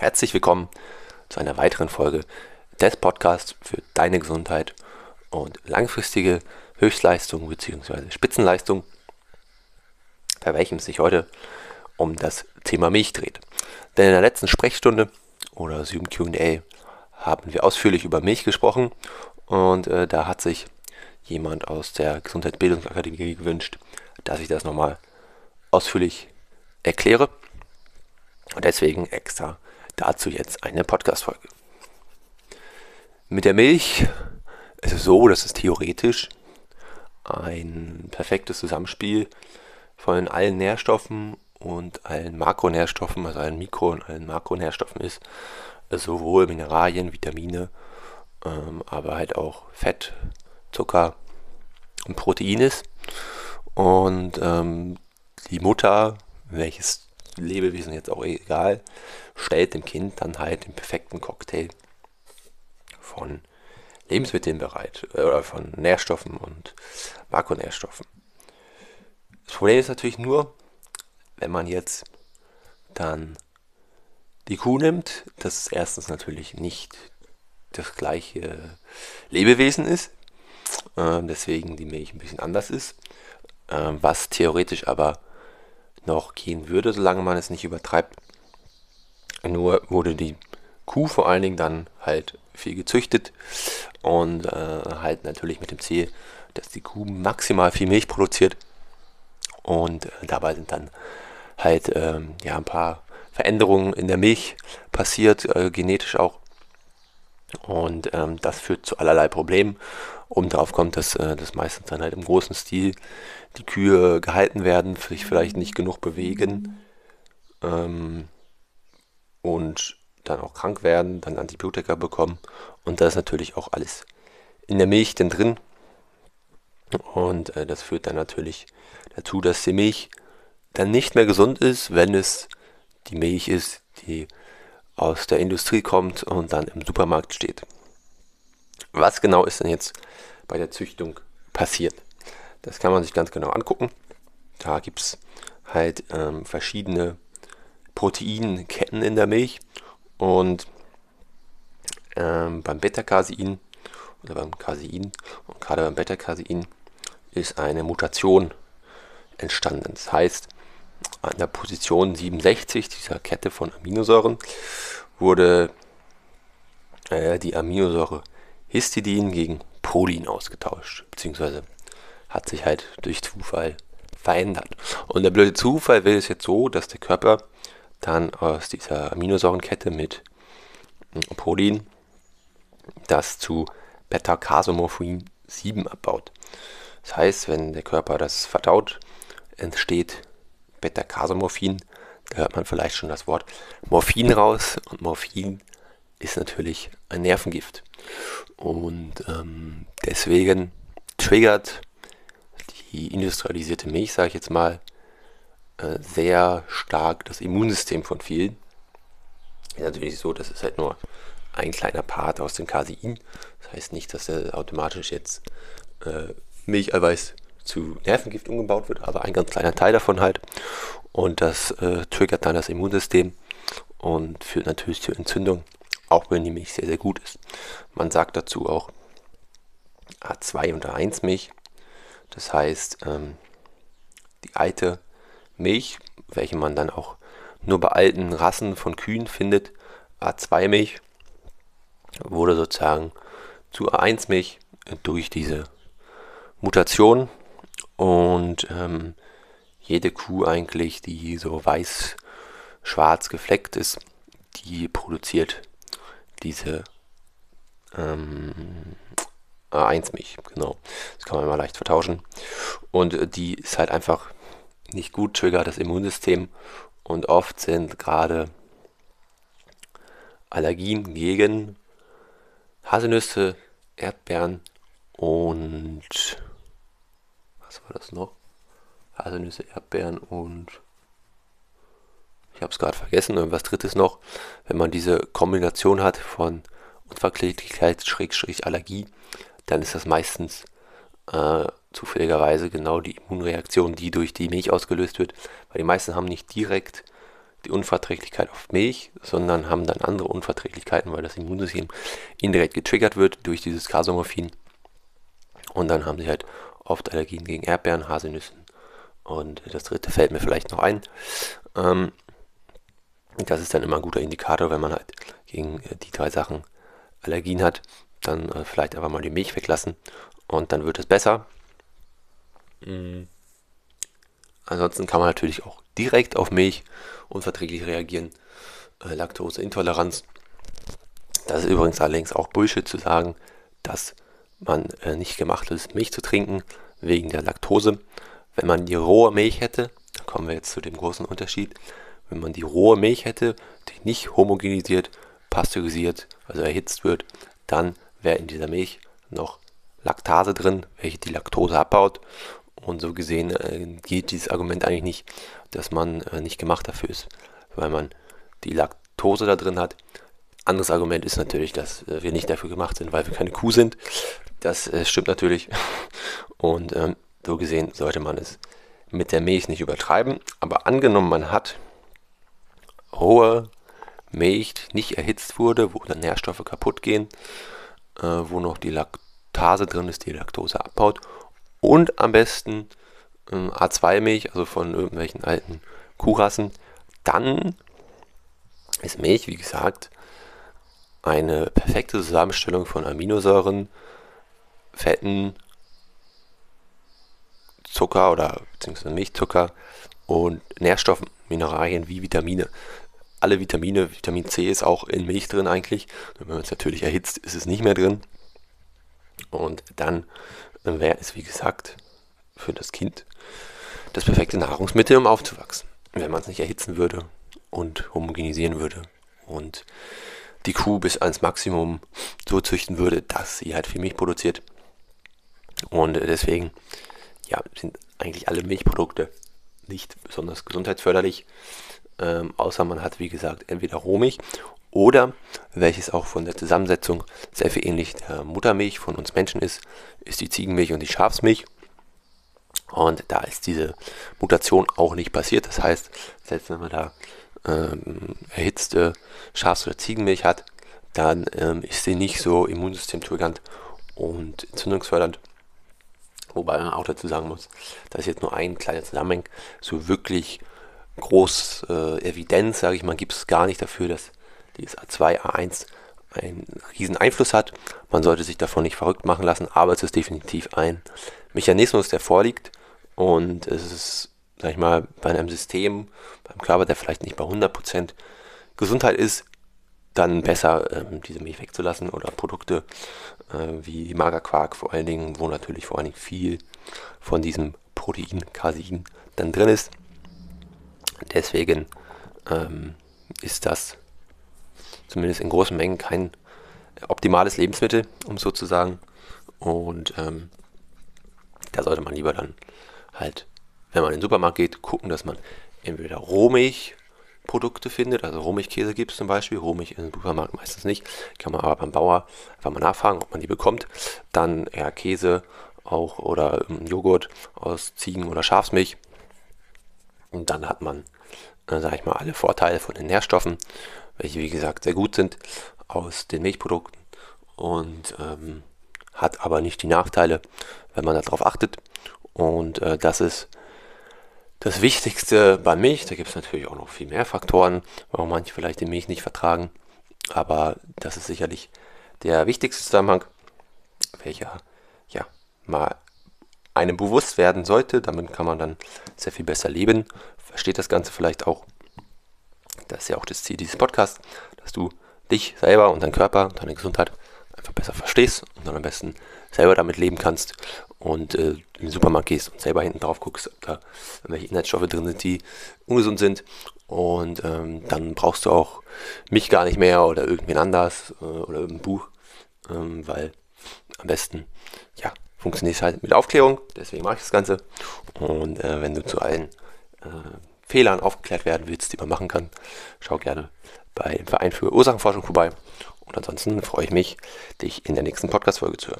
Herzlich willkommen zu einer weiteren Folge des Podcasts für deine Gesundheit und langfristige Höchstleistung bzw. Spitzenleistung, bei welchem es sich heute um das Thema Milch dreht. Denn in der letzten Sprechstunde oder Zoom QA haben wir ausführlich über Milch gesprochen und äh, da hat sich jemand aus der Gesundheitsbildungsakademie gewünscht, dass ich das nochmal ausführlich erkläre. Und deswegen extra dazu jetzt eine Podcast-Folge. Mit der Milch ist es so, dass es theoretisch ein perfektes Zusammenspiel von allen Nährstoffen und allen Makronährstoffen, also allen Mikro- und allen Makronährstoffen ist. Sowohl Mineralien, Vitamine, ähm, aber halt auch Fett, Zucker und Protein ist. Und ähm, die Mutter, welches Lebewesen jetzt auch egal, stellt dem Kind dann halt den perfekten Cocktail von Lebensmitteln bereit äh, oder von Nährstoffen und Makronährstoffen. Das Problem ist natürlich nur, wenn man jetzt dann die Kuh nimmt, dass es erstens natürlich nicht das gleiche Lebewesen ist, äh, deswegen die Milch ein bisschen anders ist, äh, was theoretisch aber noch gehen würde, solange man es nicht übertreibt. Nur wurde die Kuh vor allen Dingen dann halt viel gezüchtet und äh, halt natürlich mit dem Ziel, dass die Kuh maximal viel Milch produziert und äh, dabei sind dann halt ähm, ja ein paar Veränderungen in der Milch passiert, äh, genetisch auch und ähm, das führt zu allerlei Problemen. Oben drauf kommt, dass äh, das meistens dann halt im großen Stil die Kühe gehalten werden, sich vielleicht nicht genug bewegen ähm, und dann auch krank werden, dann Antibiotika bekommen. Und da ist natürlich auch alles in der Milch denn drin. Und äh, das führt dann natürlich dazu, dass die Milch dann nicht mehr gesund ist, wenn es die Milch ist, die aus der Industrie kommt und dann im Supermarkt steht. Was genau ist denn jetzt bei der Züchtung passiert? Das kann man sich ganz genau angucken. Da gibt es halt ähm, verschiedene Proteinketten in der Milch und ähm, beim Beta-Casein oder beim Casein und gerade beim Beta-Casein ist eine Mutation entstanden. Das heißt, an der Position 67 dieser Kette von Aminosäuren wurde äh, die Aminosäure Histidin gegen Prolin ausgetauscht, beziehungsweise hat sich halt durch Zufall verändert. Und der blöde Zufall will es jetzt so, dass der Körper dann aus dieser Aminosäurenkette mit Prolin das zu Beta-Casomorphin 7 abbaut. Das heißt, wenn der Körper das verdaut, entsteht Beta-Casomorphin. Da hört man vielleicht schon das Wort Morphin raus. Und Morphin ist natürlich ein Nervengift. Und ähm, deswegen triggert die industrialisierte Milch, sage ich jetzt mal, äh, sehr stark das Immunsystem von vielen. Ist natürlich so, das ist halt nur ein kleiner Part aus dem Casein. Das heißt nicht, dass er automatisch jetzt äh, Milcheiweiß zu Nervengift umgebaut wird, aber ein ganz kleiner Teil davon halt. Und das äh, triggert dann das Immunsystem und führt natürlich zur Entzündung, auch wenn die Milch sehr, sehr gut ist. Man sagt dazu auch A2 und A1 Milch. Das heißt, ähm, die alte Milch, welche man dann auch nur bei alten Rassen von Kühen findet, A2 Milch, wurde sozusagen zu A1 Milch durch diese Mutation und ähm, jede Kuh eigentlich, die so weiß-schwarz gefleckt ist, die produziert diese ähm, A1-Milch. Genau, das kann man immer leicht vertauschen. Und äh, die ist halt einfach nicht gut, triggert das Immunsystem und oft sind gerade Allergien gegen Haselnüsse, Erdbeeren und war das noch? Haselnüsse, Erdbeeren und ich habe es gerade vergessen, irgendwas drittes noch. Wenn man diese Kombination hat von Unverträglichkeit, Schrägstrich, Allergie, dann ist das meistens äh, zufälligerweise genau die Immunreaktion, die durch die Milch ausgelöst wird, weil die meisten haben nicht direkt die Unverträglichkeit auf Milch, sondern haben dann andere Unverträglichkeiten, weil das Immunsystem indirekt getriggert wird durch dieses Casomorphin. Und dann haben sie halt oft Allergien gegen Erdbeeren, Haselnüssen und das dritte fällt mir vielleicht noch ein. Ähm, das ist dann immer ein guter Indikator, wenn man halt gegen äh, die drei Sachen Allergien hat, dann äh, vielleicht einfach mal die Milch weglassen und dann wird es besser. Mhm. Ansonsten kann man natürlich auch direkt auf Milch unverträglich reagieren. Äh, Laktoseintoleranz. Das ist übrigens allerdings auch Bullshit zu sagen, dass man äh, nicht gemacht ist, Milch zu trinken wegen der Laktose. Wenn man die rohe Milch hätte, da kommen wir jetzt zu dem großen Unterschied, wenn man die rohe Milch hätte, die nicht homogenisiert, pasteurisiert, also erhitzt wird, dann wäre in dieser Milch noch Laktase drin, welche die Laktose abbaut. Und so gesehen äh, geht dieses Argument eigentlich nicht, dass man äh, nicht gemacht dafür ist, weil man die Laktose da drin hat. Anderes Argument ist natürlich, dass äh, wir nicht dafür gemacht sind, weil wir keine Kuh sind. Das äh, stimmt natürlich. Und ähm, so gesehen sollte man es mit der Milch nicht übertreiben. Aber angenommen, man hat hohe Milch, nicht erhitzt wurde, wo dann Nährstoffe kaputt gehen, äh, wo noch die Laktase drin ist, die Laktose abbaut und am besten äh, A2-Milch, also von irgendwelchen alten Kuhrassen, dann ist Milch, wie gesagt, eine perfekte Zusammenstellung von Aminosäuren, Fetten, Zucker oder beziehungsweise Milchzucker und Nährstoffen, Mineralien wie Vitamine. Alle Vitamine, Vitamin C ist auch in Milch drin eigentlich. Wenn man es natürlich erhitzt, ist es nicht mehr drin. Und dann wäre es, wie gesagt, für das Kind das perfekte Nahrungsmittel, um aufzuwachsen. Wenn man es nicht erhitzen würde und homogenisieren würde und die Kuh bis ans Maximum so züchten würde, dass sie halt viel Milch produziert. Und deswegen ja, sind eigentlich alle Milchprodukte nicht besonders gesundheitsförderlich, ähm, außer man hat, wie gesagt, entweder Rohmilch oder, welches auch von der Zusammensetzung sehr viel ähnlich der Muttermilch von uns Menschen ist, ist die Ziegenmilch und die Schafsmilch. Und da ist diese Mutation auch nicht passiert. Das heißt, selbst wenn man da ähm, erhitzte Schafs- oder Ziegenmilch hat, dann ähm, ist sie nicht so immunsystemtriggernd und entzündungsfördernd Wobei man auch dazu sagen muss, das ist jetzt nur ein kleiner Zusammenhang. So wirklich groß äh, Evidenz, sage ich mal, gibt es gar nicht dafür, dass dieses A2, A1 einen riesen Einfluss hat. Man sollte sich davon nicht verrückt machen lassen, aber es ist definitiv ein Mechanismus, der vorliegt und es ist, sag ich mal, bei einem System, beim Körper, der vielleicht nicht bei 100% Gesundheit ist, dann besser ähm, diese Milch wegzulassen oder Produkte äh, wie Magerquark vor allen Dingen, wo natürlich vor allen Dingen viel von diesem Protein, Casein dann drin ist. Deswegen ähm, ist das zumindest in großen Mengen kein optimales Lebensmittel, um so zu sagen. Und ähm, da sollte man lieber dann halt, wenn man in den Supermarkt geht, gucken, dass man entweder Rohmilch Produkte findet, also Rohmilchkäse gibt es zum Beispiel, Rohmilch im Supermarkt meistens nicht, kann man aber beim Bauer einfach mal nachfragen, ob man die bekommt. Dann eher Käse auch oder Joghurt aus Ziegen- oder Schafsmilch. Und dann hat man, äh, sage ich mal, alle Vorteile von den Nährstoffen, welche wie gesagt sehr gut sind aus den Milchprodukten und ähm, hat aber nicht die Nachteile, wenn man darauf achtet. Und äh, das ist das Wichtigste bei Milch, da gibt es natürlich auch noch viel mehr Faktoren, warum manche vielleicht die Milch nicht vertragen. Aber das ist sicherlich der wichtigste Zusammenhang, welcher ja mal einem bewusst werden sollte. Damit kann man dann sehr viel besser leben. Versteht das Ganze vielleicht auch. Das ist ja auch das Ziel dieses Podcasts, dass du dich selber und deinen Körper und deine Gesundheit einfach besser verstehst und dann am besten selber damit leben kannst und äh, den Supermarkt gehst und selber hinten drauf guckst, ob da welche Inhaltsstoffe drin sind, die ungesund sind. Und ähm, dann brauchst du auch mich gar nicht mehr oder irgendwen anders äh, oder irgendein Buch, ähm, weil am besten, ja, funktioniert es halt mit Aufklärung. Deswegen mache ich das Ganze. Und äh, wenn du zu allen äh, Fehlern aufgeklärt werden willst, die man machen kann, schau gerne bei dem Verein für Ursachenforschung vorbei. Und ansonsten freue ich mich, dich in der nächsten Podcast-Folge zu hören.